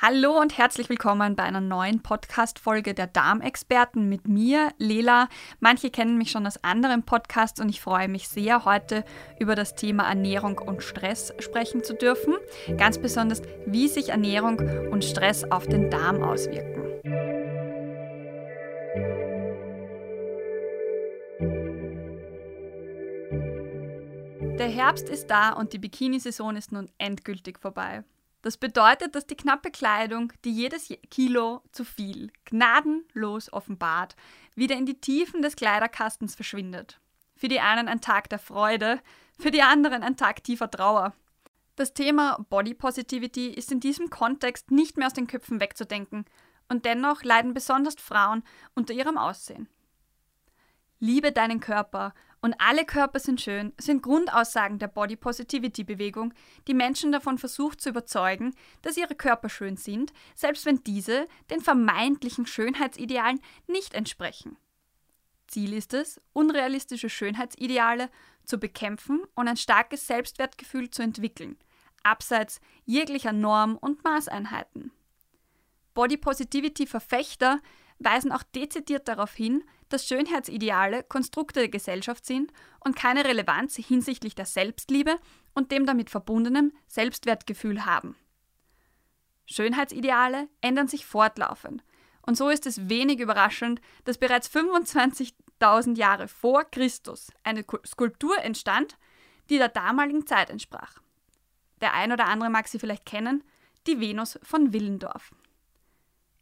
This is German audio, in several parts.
Hallo und herzlich willkommen bei einer neuen Podcast-Folge der Darmexperten mit mir, Lela. Manche kennen mich schon aus anderen Podcasts und ich freue mich sehr, heute über das Thema Ernährung und Stress sprechen zu dürfen. Ganz besonders, wie sich Ernährung und Stress auf den Darm auswirken. Der Herbst ist da und die Bikini-Saison ist nun endgültig vorbei. Das bedeutet, dass die knappe Kleidung, die jedes Kilo zu viel gnadenlos offenbart, wieder in die Tiefen des Kleiderkastens verschwindet. Für die einen ein Tag der Freude, für die anderen ein Tag tiefer Trauer. Das Thema Body Positivity ist in diesem Kontext nicht mehr aus den Köpfen wegzudenken und dennoch leiden besonders Frauen unter ihrem Aussehen. Liebe deinen Körper und alle Körper sind schön sind Grundaussagen der Body Positivity Bewegung, die Menschen davon versucht zu überzeugen, dass ihre Körper schön sind, selbst wenn diese den vermeintlichen Schönheitsidealen nicht entsprechen. Ziel ist es, unrealistische Schönheitsideale zu bekämpfen und ein starkes Selbstwertgefühl zu entwickeln, abseits jeglicher Norm- und Maßeinheiten. Body Positivity Verfechter weisen auch dezidiert darauf hin, dass Schönheitsideale Konstrukte der Gesellschaft sind und keine Relevanz hinsichtlich der Selbstliebe und dem damit verbundenen Selbstwertgefühl haben. Schönheitsideale ändern sich fortlaufend und so ist es wenig überraschend, dass bereits 25.000 Jahre vor Christus eine Skulptur entstand, die der damaligen Zeit entsprach. Der ein oder andere mag sie vielleicht kennen, die Venus von Willendorf.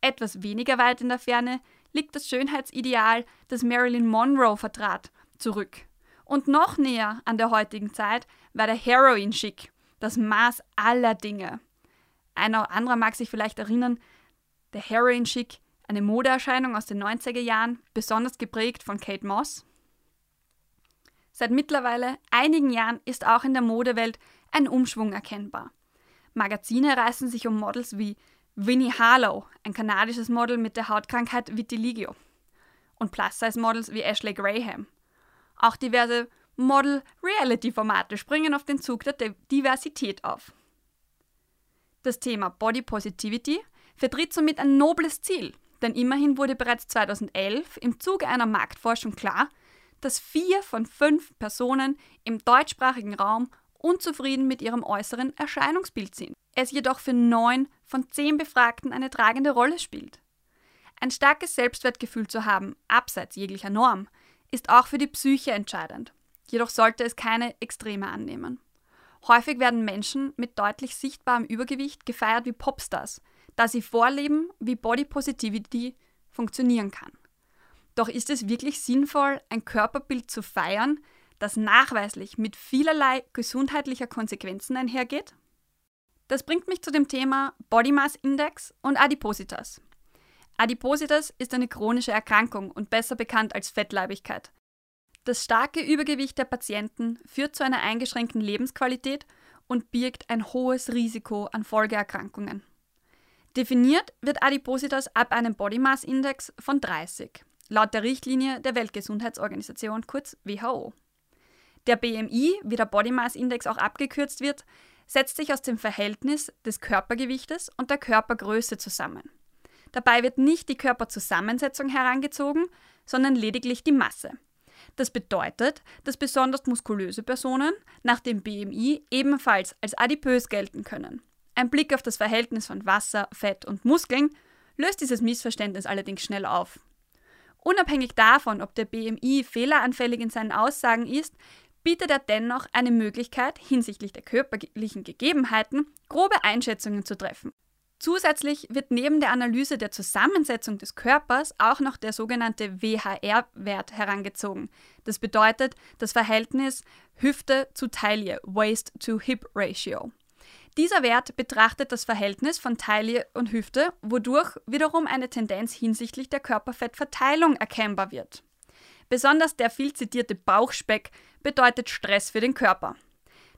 Etwas weniger weit in der Ferne liegt das Schönheitsideal, das Marilyn Monroe vertrat, zurück. Und noch näher an der heutigen Zeit war der Heroin-Schick, das Maß aller Dinge. Einer anderer mag sich vielleicht erinnern, der Heroin-Schick, eine Modeerscheinung aus den 90er Jahren, besonders geprägt von Kate Moss. Seit mittlerweile einigen Jahren ist auch in der Modewelt ein Umschwung erkennbar. Magazine reißen sich um Models wie Winnie Harlow, ein kanadisches Model mit der Hautkrankheit Vitiligo. Und Plus-Size-Models wie Ashley Graham. Auch diverse Model-Reality-Formate springen auf den Zug der Diversität auf. Das Thema Body Positivity vertritt somit ein nobles Ziel, denn immerhin wurde bereits 2011 im Zuge einer Marktforschung klar, dass vier von fünf Personen im deutschsprachigen Raum unzufrieden mit ihrem äußeren Erscheinungsbild sind es jedoch für neun von zehn Befragten eine tragende Rolle spielt. Ein starkes Selbstwertgefühl zu haben, abseits jeglicher Norm, ist auch für die Psyche entscheidend. Jedoch sollte es keine Extreme annehmen. Häufig werden Menschen mit deutlich sichtbarem Übergewicht gefeiert wie Popstars, da sie vorleben, wie Body Positivity funktionieren kann. Doch ist es wirklich sinnvoll, ein Körperbild zu feiern, das nachweislich mit vielerlei gesundheitlicher Konsequenzen einhergeht? Das bringt mich zu dem Thema Body Mass Index und Adipositas. Adipositas ist eine chronische Erkrankung und besser bekannt als Fettleibigkeit. Das starke Übergewicht der Patienten führt zu einer eingeschränkten Lebensqualität und birgt ein hohes Risiko an Folgeerkrankungen. Definiert wird Adipositas ab einem Body Mass Index von 30, laut der Richtlinie der Weltgesundheitsorganisation kurz WHO. Der BMI, wie der Body Mass Index auch abgekürzt wird, setzt sich aus dem Verhältnis des Körpergewichtes und der Körpergröße zusammen. Dabei wird nicht die Körperzusammensetzung herangezogen, sondern lediglich die Masse. Das bedeutet, dass besonders muskulöse Personen nach dem BMI ebenfalls als adipös gelten können. Ein Blick auf das Verhältnis von Wasser, Fett und Muskeln löst dieses Missverständnis allerdings schnell auf. Unabhängig davon, ob der BMI fehleranfällig in seinen Aussagen ist, bietet er dennoch eine Möglichkeit, hinsichtlich der körperlichen Gegebenheiten grobe Einschätzungen zu treffen. Zusätzlich wird neben der Analyse der Zusammensetzung des Körpers auch noch der sogenannte WHR-Wert herangezogen. Das bedeutet das Verhältnis Hüfte zu Taille, Waist to Hip Ratio. Dieser Wert betrachtet das Verhältnis von Taille und Hüfte, wodurch wiederum eine Tendenz hinsichtlich der Körperfettverteilung erkennbar wird. Besonders der viel zitierte Bauchspeck bedeutet Stress für den Körper.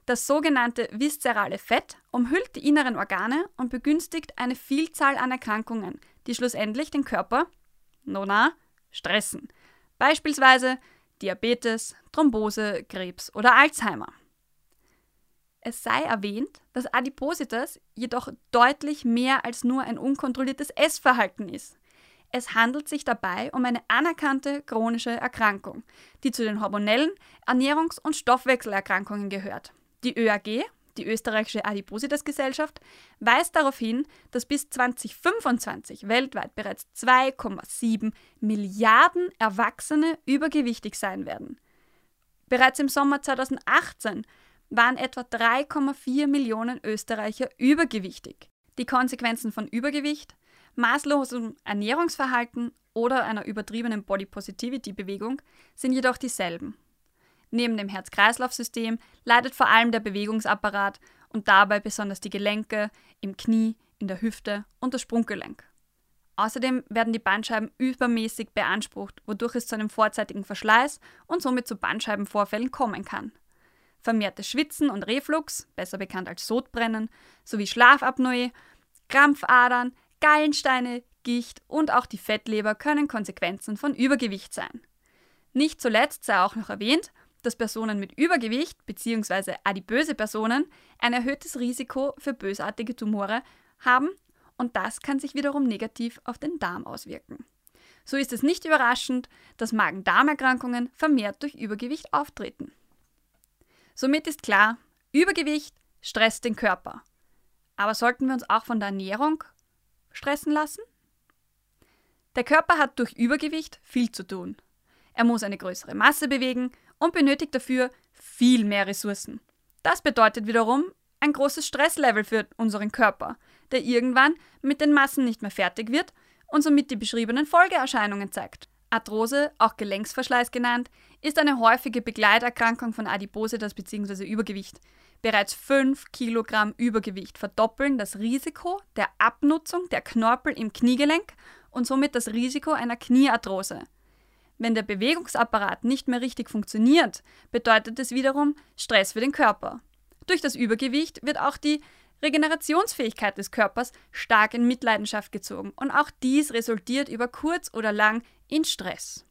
Das sogenannte viszerale Fett umhüllt die inneren Organe und begünstigt eine Vielzahl an Erkrankungen, die schlussendlich den Körper, nona, stressen. Beispielsweise Diabetes, Thrombose, Krebs oder Alzheimer. Es sei erwähnt, dass Adipositas jedoch deutlich mehr als nur ein unkontrolliertes Essverhalten ist. Es handelt sich dabei um eine anerkannte chronische Erkrankung, die zu den hormonellen Ernährungs- und Stoffwechselerkrankungen gehört. Die ÖAG, die österreichische Adipositas-Gesellschaft, weist darauf hin, dass bis 2025 weltweit bereits 2,7 Milliarden Erwachsene übergewichtig sein werden. Bereits im Sommer 2018 waren etwa 3,4 Millionen Österreicher übergewichtig. Die Konsequenzen von Übergewicht, maßlosem Ernährungsverhalten oder einer übertriebenen Body Positivity Bewegung sind jedoch dieselben. Neben dem Herz-Kreislauf-System leidet vor allem der Bewegungsapparat und dabei besonders die Gelenke im Knie, in der Hüfte und das Sprunggelenk. Außerdem werden die Bandscheiben übermäßig beansprucht, wodurch es zu einem vorzeitigen Verschleiß und somit zu Bandscheibenvorfällen kommen kann vermehrtes Schwitzen und Reflux, besser bekannt als Sodbrennen, sowie Schlafapnoe, Krampfadern, Gallensteine, Gicht und auch die Fettleber können Konsequenzen von Übergewicht sein. Nicht zuletzt sei auch noch erwähnt, dass Personen mit Übergewicht bzw. adipöse Personen ein erhöhtes Risiko für bösartige Tumore haben und das kann sich wiederum negativ auf den Darm auswirken. So ist es nicht überraschend, dass Magen-Darm-Erkrankungen vermehrt durch Übergewicht auftreten. Somit ist klar, Übergewicht stresst den Körper. Aber sollten wir uns auch von der Ernährung stressen lassen? Der Körper hat durch Übergewicht viel zu tun. Er muss eine größere Masse bewegen und benötigt dafür viel mehr Ressourcen. Das bedeutet wiederum ein großes Stresslevel für unseren Körper, der irgendwann mit den Massen nicht mehr fertig wird und somit die beschriebenen Folgeerscheinungen zeigt. Arthrose, auch Gelenksverschleiß genannt, ist eine häufige Begleiterkrankung von Adipositas bzw. Übergewicht. Bereits 5 Kilogramm Übergewicht verdoppeln das Risiko der Abnutzung der Knorpel im Kniegelenk und somit das Risiko einer Kniearthrose. Wenn der Bewegungsapparat nicht mehr richtig funktioniert, bedeutet es wiederum Stress für den Körper. Durch das Übergewicht wird auch die Regenerationsfähigkeit des Körpers stark in Mitleidenschaft gezogen und auch dies resultiert über kurz oder lang in Stress.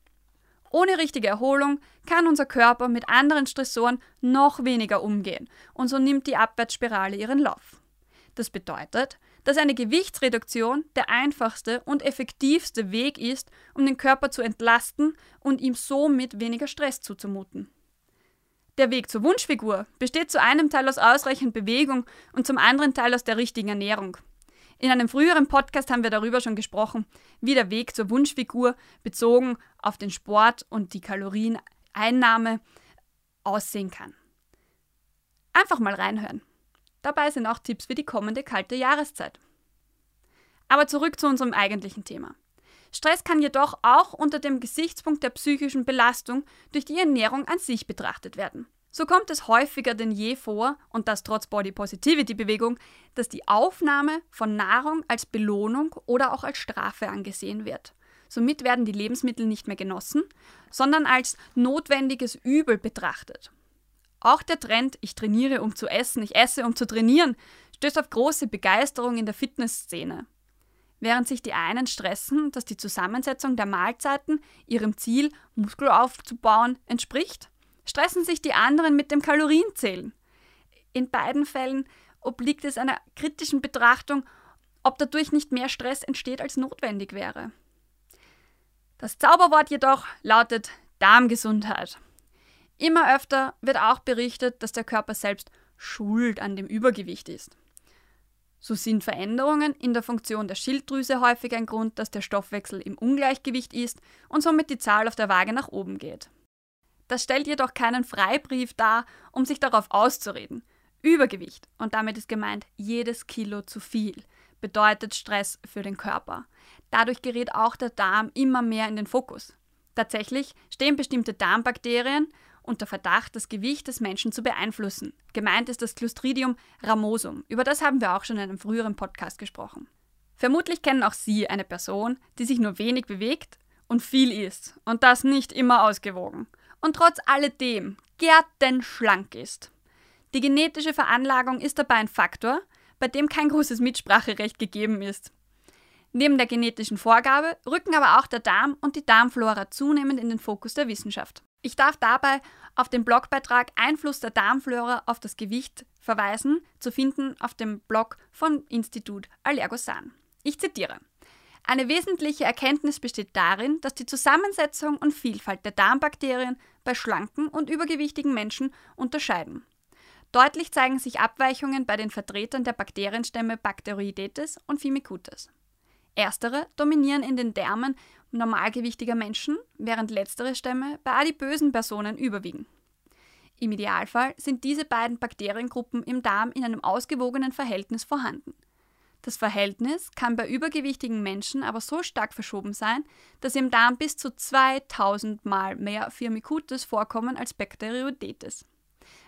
Ohne richtige Erholung kann unser Körper mit anderen Stressoren noch weniger umgehen und so nimmt die Abwärtsspirale ihren Lauf. Das bedeutet, dass eine Gewichtsreduktion der einfachste und effektivste Weg ist, um den Körper zu entlasten und ihm somit weniger Stress zuzumuten. Der Weg zur Wunschfigur besteht zu einem Teil aus ausreichend Bewegung und zum anderen Teil aus der richtigen Ernährung. In einem früheren Podcast haben wir darüber schon gesprochen, wie der Weg zur Wunschfigur bezogen auf den Sport und die Kalorieneinnahme aussehen kann. Einfach mal reinhören. Dabei sind auch Tipps für die kommende kalte Jahreszeit. Aber zurück zu unserem eigentlichen Thema. Stress kann jedoch auch unter dem Gesichtspunkt der psychischen Belastung durch die Ernährung an sich betrachtet werden. So kommt es häufiger denn je vor, und das trotz Body Positivity Bewegung, dass die Aufnahme von Nahrung als Belohnung oder auch als Strafe angesehen wird. Somit werden die Lebensmittel nicht mehr genossen, sondern als notwendiges Übel betrachtet. Auch der Trend, ich trainiere um zu essen, ich esse um zu trainieren, stößt auf große Begeisterung in der Fitnessszene. Während sich die einen stressen, dass die Zusammensetzung der Mahlzeiten ihrem Ziel, Muskel aufzubauen, entspricht, stressen sich die anderen mit dem Kalorienzählen. In beiden Fällen obliegt es einer kritischen Betrachtung, ob dadurch nicht mehr Stress entsteht, als notwendig wäre. Das Zauberwort jedoch lautet Darmgesundheit. Immer öfter wird auch berichtet, dass der Körper selbst schuld an dem Übergewicht ist. So sind Veränderungen in der Funktion der Schilddrüse häufig ein Grund, dass der Stoffwechsel im Ungleichgewicht ist und somit die Zahl auf der Waage nach oben geht. Das stellt jedoch keinen Freibrief dar, um sich darauf auszureden. Übergewicht, und damit ist gemeint jedes Kilo zu viel, bedeutet Stress für den Körper. Dadurch gerät auch der Darm immer mehr in den Fokus. Tatsächlich stehen bestimmte Darmbakterien unter Verdacht, das Gewicht des Menschen zu beeinflussen. Gemeint ist das Clostridium ramosum. Über das haben wir auch schon in einem früheren Podcast gesprochen. Vermutlich kennen auch Sie eine Person, die sich nur wenig bewegt und viel isst und das nicht immer ausgewogen und trotz alledem gärtenschlank ist. Die genetische Veranlagung ist dabei ein Faktor, bei dem kein großes Mitspracherecht gegeben ist. Neben der genetischen Vorgabe rücken aber auch der Darm und die Darmflora zunehmend in den Fokus der Wissenschaft. Ich darf dabei auf den Blogbeitrag Einfluss der Darmflora auf das Gewicht verweisen, zu finden auf dem Blog von Institut Allergosan. Ich zitiere. Eine wesentliche Erkenntnis besteht darin, dass die Zusammensetzung und Vielfalt der Darmbakterien bei schlanken und übergewichtigen Menschen unterscheiden. Deutlich zeigen sich Abweichungen bei den Vertretern der Bakterienstämme Bacteroidetes und Firmicutes. Erstere dominieren in den Därmen normalgewichtiger Menschen, während letztere Stämme bei adipösen Personen überwiegen. Im Idealfall sind diese beiden Bakteriengruppen im Darm in einem ausgewogenen Verhältnis vorhanden. Das Verhältnis kann bei übergewichtigen Menschen aber so stark verschoben sein, dass im Darm bis zu 2000 Mal mehr Firmicutes vorkommen als Bacteroidetes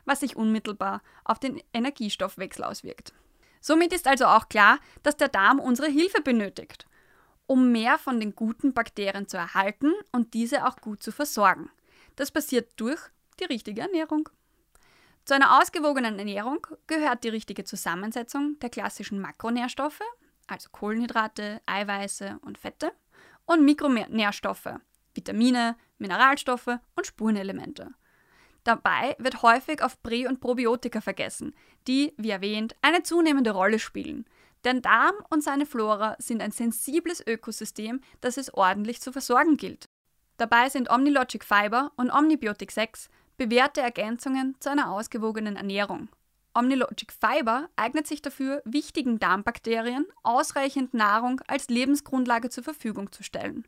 was sich unmittelbar auf den Energiestoffwechsel auswirkt. Somit ist also auch klar, dass der Darm unsere Hilfe benötigt, um mehr von den guten Bakterien zu erhalten und diese auch gut zu versorgen. Das passiert durch die richtige Ernährung. Zu einer ausgewogenen Ernährung gehört die richtige Zusammensetzung der klassischen Makronährstoffe, also Kohlenhydrate, Eiweiße und Fette, und Mikronährstoffe, Vitamine, Mineralstoffe und Spurenelemente. Dabei wird häufig auf Prä- und Probiotika vergessen, die, wie erwähnt, eine zunehmende Rolle spielen. Der Darm und seine Flora sind ein sensibles Ökosystem, das es ordentlich zu versorgen gilt. Dabei sind Omnilogic Fiber und Omnibiotic 6 bewährte Ergänzungen zu einer ausgewogenen Ernährung. Omnilogic Fiber eignet sich dafür, wichtigen Darmbakterien ausreichend Nahrung als Lebensgrundlage zur Verfügung zu stellen.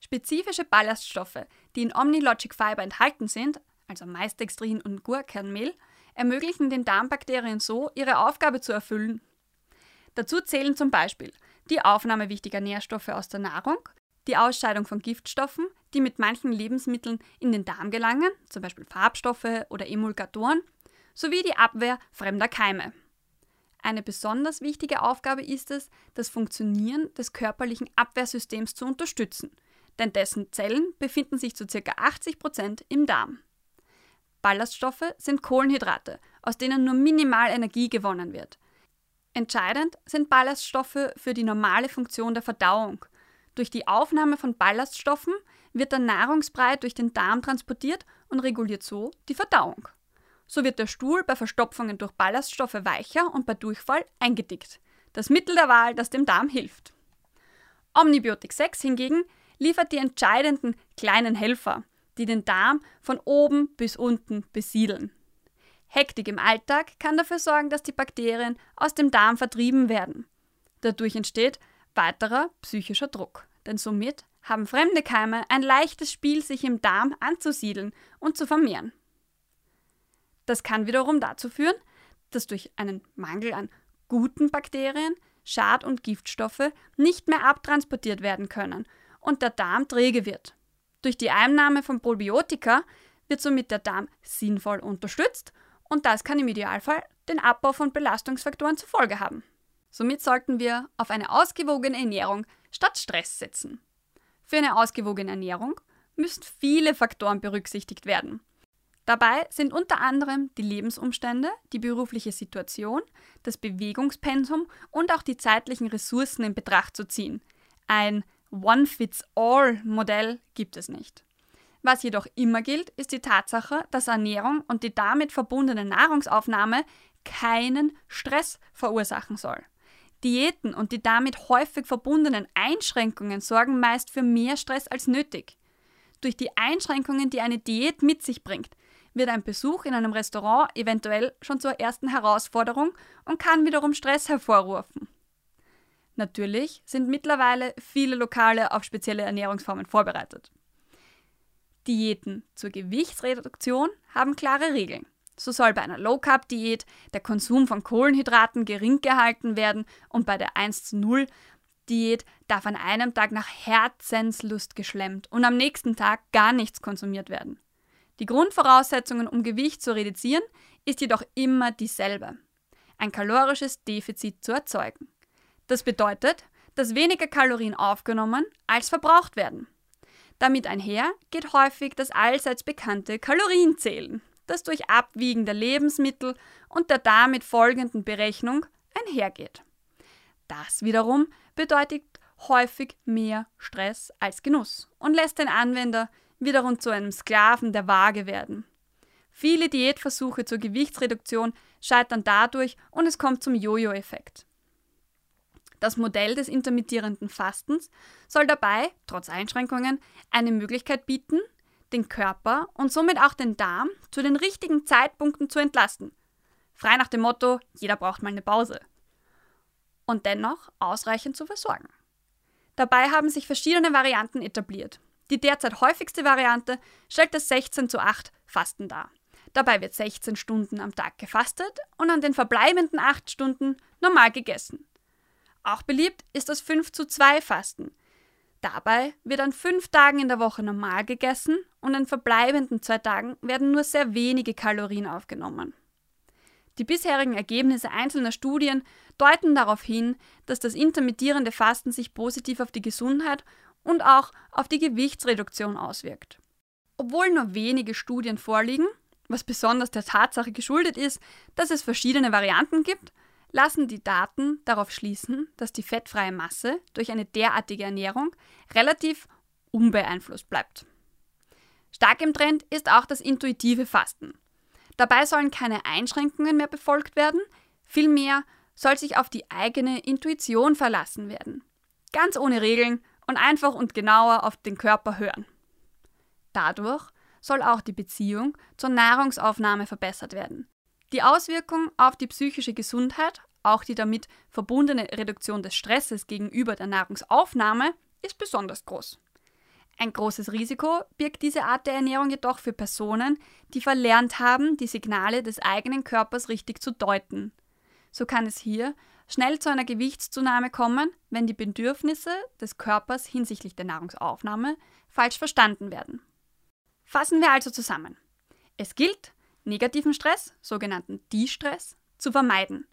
Spezifische Ballaststoffe, die in Omnilogic Fiber enthalten sind, also Maisdextrin und Gurkernmehl, ermöglichen den Darmbakterien so, ihre Aufgabe zu erfüllen. Dazu zählen zum Beispiel die Aufnahme wichtiger Nährstoffe aus der Nahrung, die Ausscheidung von Giftstoffen, die mit manchen Lebensmitteln in den Darm gelangen, zum Beispiel Farbstoffe oder Emulgatoren, sowie die Abwehr fremder Keime. Eine besonders wichtige Aufgabe ist es, das Funktionieren des körperlichen Abwehrsystems zu unterstützen, denn dessen Zellen befinden sich zu ca. 80 Prozent im Darm. Ballaststoffe sind Kohlenhydrate, aus denen nur minimal Energie gewonnen wird. Entscheidend sind Ballaststoffe für die normale Funktion der Verdauung. Durch die Aufnahme von Ballaststoffen wird der Nahrungsbrei durch den Darm transportiert und reguliert so die Verdauung. So wird der Stuhl bei Verstopfungen durch Ballaststoffe weicher und bei Durchfall eingedickt. Das Mittel der Wahl, das dem Darm hilft. Omnibiotik 6 hingegen liefert die entscheidenden kleinen Helfer, die den Darm von oben bis unten besiedeln. Hektik im Alltag kann dafür sorgen, dass die Bakterien aus dem Darm vertrieben werden. Dadurch entsteht weiterer psychischer Druck, denn somit haben fremde Keime ein leichtes Spiel, sich im Darm anzusiedeln und zu vermehren. Das kann wiederum dazu führen, dass durch einen Mangel an guten Bakterien Schad- und Giftstoffe nicht mehr abtransportiert werden können und der Darm träge wird. Durch die Einnahme von Probiotika wird somit der Darm sinnvoll unterstützt und das kann im Idealfall den Abbau von Belastungsfaktoren zur Folge haben. Somit sollten wir auf eine ausgewogene Ernährung statt Stress setzen. Für eine ausgewogene Ernährung müssen viele Faktoren berücksichtigt werden. Dabei sind unter anderem die Lebensumstände, die berufliche Situation, das Bewegungspensum und auch die zeitlichen Ressourcen in Betracht zu ziehen. Ein One-Fits-All-Modell gibt es nicht. Was jedoch immer gilt, ist die Tatsache, dass Ernährung und die damit verbundene Nahrungsaufnahme keinen Stress verursachen soll. Diäten und die damit häufig verbundenen Einschränkungen sorgen meist für mehr Stress als nötig. Durch die Einschränkungen, die eine Diät mit sich bringt, wird ein Besuch in einem Restaurant eventuell schon zur ersten Herausforderung und kann wiederum Stress hervorrufen. Natürlich sind mittlerweile viele Lokale auf spezielle Ernährungsformen vorbereitet. Diäten zur Gewichtsreduktion haben klare Regeln. So soll bei einer Low Carb Diät der Konsum von Kohlenhydraten gering gehalten werden und bei der 1 zu 0 Diät darf an einem Tag nach Herzenslust geschlemmt und am nächsten Tag gar nichts konsumiert werden. Die Grundvoraussetzungen, um Gewicht zu reduzieren, ist jedoch immer dieselbe. Ein kalorisches Defizit zu erzeugen. Das bedeutet, dass weniger Kalorien aufgenommen als verbraucht werden. Damit einher geht häufig das allseits bekannte Kalorienzählen, das durch Abwiegen der Lebensmittel und der damit folgenden Berechnung einhergeht. Das wiederum bedeutet häufig mehr Stress als Genuss und lässt den Anwender wiederum zu einem Sklaven der Waage werden. Viele Diätversuche zur Gewichtsreduktion scheitern dadurch und es kommt zum Jojo-Effekt. Das Modell des intermittierenden Fastens soll dabei, trotz Einschränkungen, eine Möglichkeit bieten, den Körper und somit auch den Darm zu den richtigen Zeitpunkten zu entlasten. Frei nach dem Motto, jeder braucht mal eine Pause. Und dennoch ausreichend zu versorgen. Dabei haben sich verschiedene Varianten etabliert. Die derzeit häufigste Variante stellt das 16 zu 8 Fasten dar. Dabei wird 16 Stunden am Tag gefastet und an den verbleibenden 8 Stunden normal gegessen. Auch beliebt ist das 5 zu 2 Fasten. Dabei wird an fünf Tagen in der Woche normal gegessen und an verbleibenden zwei Tagen werden nur sehr wenige Kalorien aufgenommen. Die bisherigen Ergebnisse einzelner Studien deuten darauf hin, dass das intermittierende Fasten sich positiv auf die Gesundheit und auch auf die Gewichtsreduktion auswirkt. Obwohl nur wenige Studien vorliegen, was besonders der Tatsache geschuldet ist, dass es verschiedene Varianten gibt, lassen die Daten darauf schließen, dass die fettfreie Masse durch eine derartige Ernährung relativ unbeeinflusst bleibt. Stark im Trend ist auch das intuitive Fasten. Dabei sollen keine Einschränkungen mehr befolgt werden, vielmehr soll sich auf die eigene Intuition verlassen werden. Ganz ohne Regeln und einfach und genauer auf den Körper hören. Dadurch soll auch die Beziehung zur Nahrungsaufnahme verbessert werden. Die Auswirkung auf die psychische Gesundheit, auch die damit verbundene Reduktion des Stresses gegenüber der Nahrungsaufnahme, ist besonders groß. Ein großes Risiko birgt diese Art der Ernährung jedoch für Personen, die verlernt haben, die Signale des eigenen Körpers richtig zu deuten. So kann es hier schnell zu einer Gewichtszunahme kommen, wenn die Bedürfnisse des Körpers hinsichtlich der Nahrungsaufnahme falsch verstanden werden. Fassen wir also zusammen. Es gilt, negativen Stress, sogenannten De-Stress, zu vermeiden,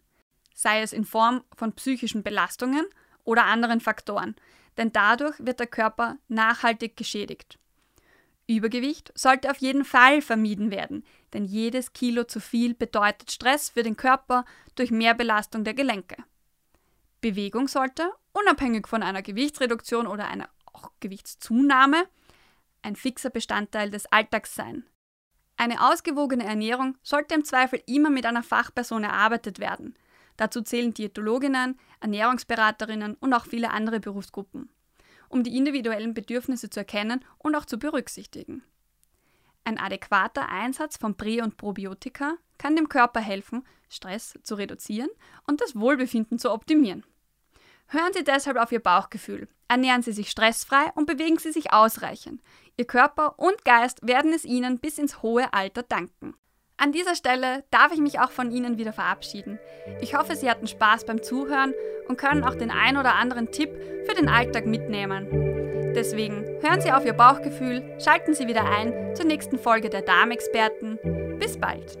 sei es in Form von psychischen Belastungen oder anderen Faktoren, denn dadurch wird der Körper nachhaltig geschädigt. Übergewicht sollte auf jeden Fall vermieden werden, denn jedes Kilo zu viel bedeutet Stress für den Körper durch Mehrbelastung der Gelenke. Bewegung sollte, unabhängig von einer Gewichtsreduktion oder einer auch Gewichtszunahme, ein fixer Bestandteil des Alltags sein. Eine ausgewogene Ernährung sollte im Zweifel immer mit einer Fachperson erarbeitet werden. Dazu zählen Diätologinnen, Ernährungsberaterinnen und auch viele andere Berufsgruppen, um die individuellen Bedürfnisse zu erkennen und auch zu berücksichtigen. Ein adäquater Einsatz von Prä- und Probiotika kann dem Körper helfen, Stress zu reduzieren und das Wohlbefinden zu optimieren. Hören Sie deshalb auf Ihr Bauchgefühl, ernähren Sie sich stressfrei und bewegen Sie sich ausreichend. Ihr Körper und Geist werden es Ihnen bis ins hohe Alter danken. An dieser Stelle darf ich mich auch von Ihnen wieder verabschieden. Ich hoffe, Sie hatten Spaß beim Zuhören und können auch den ein oder anderen Tipp für den Alltag mitnehmen. Deswegen hören Sie auf Ihr Bauchgefühl, schalten Sie wieder ein zur nächsten Folge der Darmexperten. Bis bald!